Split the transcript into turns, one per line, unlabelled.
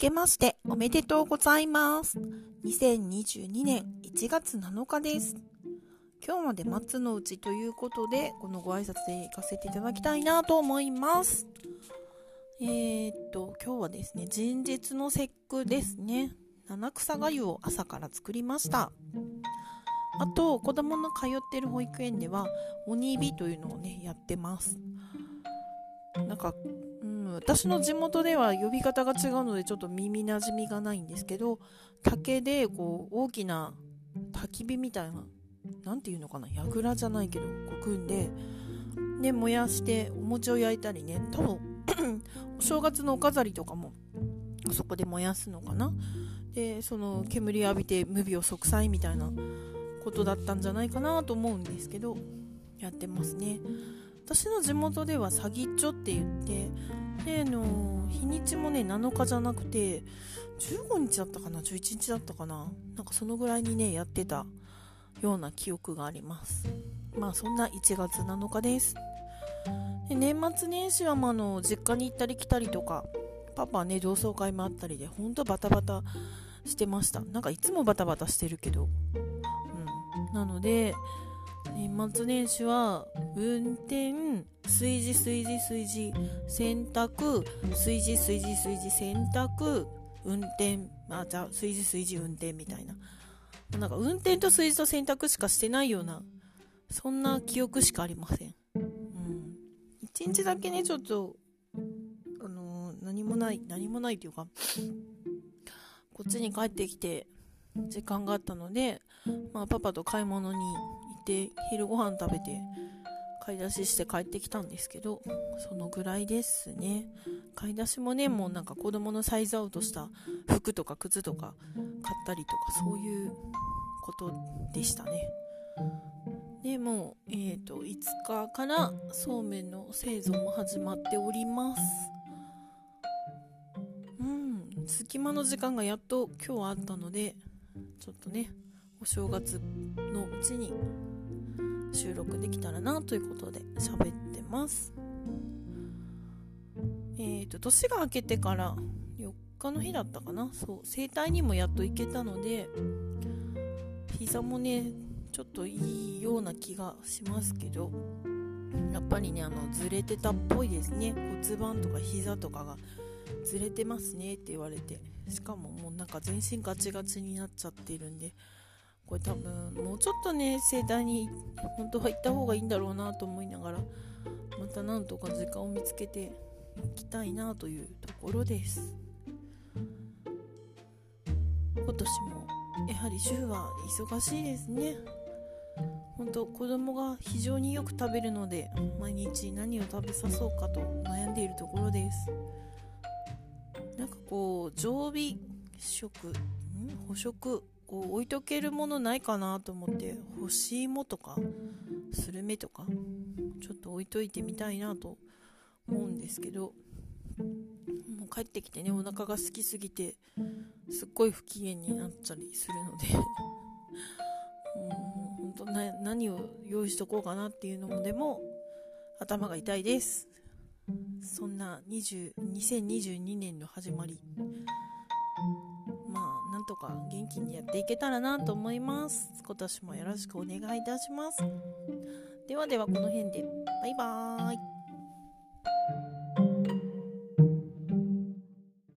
けましておめでとうございます。2022年1月7日です。今日まで松の内ということで、このご挨拶で行かせていただきたいなと思います。えー、っと、今日はですね、人日の節句ですね。七草がゆを朝から作りました。あと、子供の通ってる保育園では、鬼火というのをね、やってます。なんか、私の地元では呼び方が違うのでちょっと耳なじみがないんですけど、竹でこう大きな焚き火みたいな、なんていうのかな、櫓じゃないけど、こう組んで、で、燃やしてお餅を焼いたりね、多分 お正月のお飾りとかもそこで燃やすのかな。で、その煙浴びて無病息災みたいなことだったんじゃないかなと思うんですけどやってますね私の地元ではサギッチョって言ってであの日にちもね7日じゃなくて15日だったかな11日だったかななんかそのぐらいにねやってたような記憶があります。まあそんな1月7日です。で年末年始はまあの実家に行ったり来たりとかパパはね同窓会もあったりでほんとバタバタしてました。なんかいつもバタバタしてるけど。うん。なので年末年始は運転炊事炊事炊事洗濯炊事炊事炊事洗濯運転あじゃあ炊事炊事運転みたいな。なんか運転と炊事と洗濯しかしてないようなそんな記憶しかありません。うん。一日だけねちょっとあのー、何もない何もないというかこっちに帰ってきて時間があったので、まあ、パパと買い物にって昼ご飯食べて買い出しして帰ってきたんですけどそのぐらいですね。買い出しもねもうなんか子供のサイズアウトした服とか靴とか買ったりとかそういうことでしたね。でもう、えーと、と5日からそうめんの製造も始まっております。うん隙間の時間がやっと今日はあったのでちょっとねお正月のうちに収録できたらなということで喋ってます。えっ、ー、と年が明けてから4日の日だったかな。そう整体にもやっと行けたので膝もねちょっといいような気がしますけどやっぱりねあのずれてたっぽいですね。骨盤とか膝とかがずれてますねって言われてしかももうなんか全身ガチガチになっちゃってるんでこれ多分もうちょっとね盛大に本当は行った方がいいんだろうなと思いながらまたなんとか時間を見つけて行きたいなというところです。今年もやはり週は忙しいですね。本当子供が非常によく食べるので毎日何を食べさそうかと悩んでいるところです。なんかこう常備食ん？捕食こう置いとけるものないかなと思って干し芋とかスルメとかちょっと置いといてみたいなと思うんですけどもう帰ってきてねお腹が空きすぎてすっごい不機嫌になっちゃりするのでもう本当な何を用意しとこうかなっていうのもでも頭が痛いです。そんな20 2022年の始まり。とか元気にやっていけたらなと思います。今年もよろしくお願いいたします。ではではこの辺でバイバーイ。